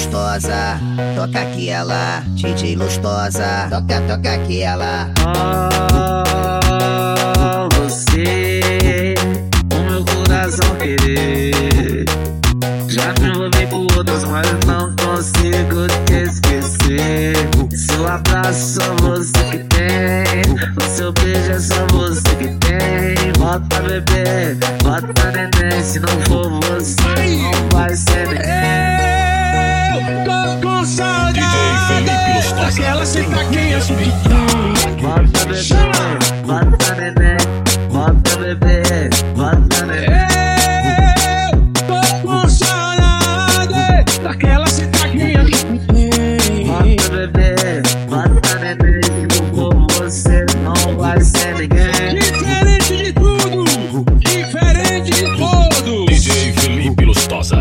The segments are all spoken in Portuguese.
lustosa, toca aqui ela, DJ lustosa, toca, toca aqui ela. Oh, você, o meu coração querer. Já me envolvi com outras, mas não consigo te esquecer. Seu abraço só você que tem, o seu beijo é só você que tem. Bota bebê, bota neném, se não for você, não vai ser. Tô com saudade. Daquela sentadinha Bota bebê, bota neném, bota bebê, bota com saudade Daquela sentadinha Bota bebê, bota não for você, não vai ser ninguém. Diferente de tudo Diferente de todos DJ Felipe Lustosa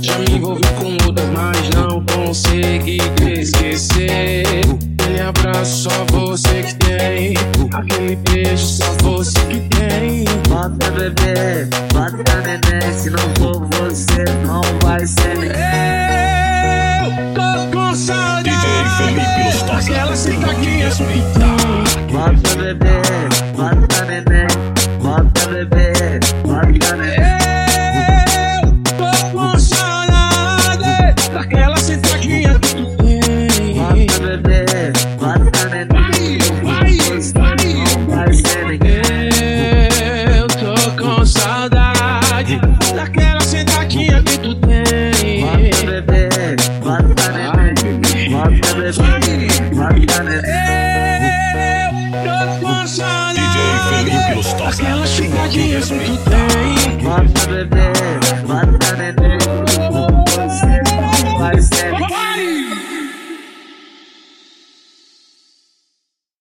Já me envolvi com outras, mas não consegui te esquecer Aquele abraço só você que tem Aquele beijo só você que tem Bota bebê, bota neném, se não for você, não vai ser ninguém. Eu tô com saudade DJ Felipe Lustosa Daquela tem que sentadinha respeitar. Bota bebê, Eu tô com saudade daquela sentadinha que tu tem. Bota bebê, bota neném, bota bebê, bota neném. Eu tô com saudade daquela sentadinha que tu tem. Bota bebê,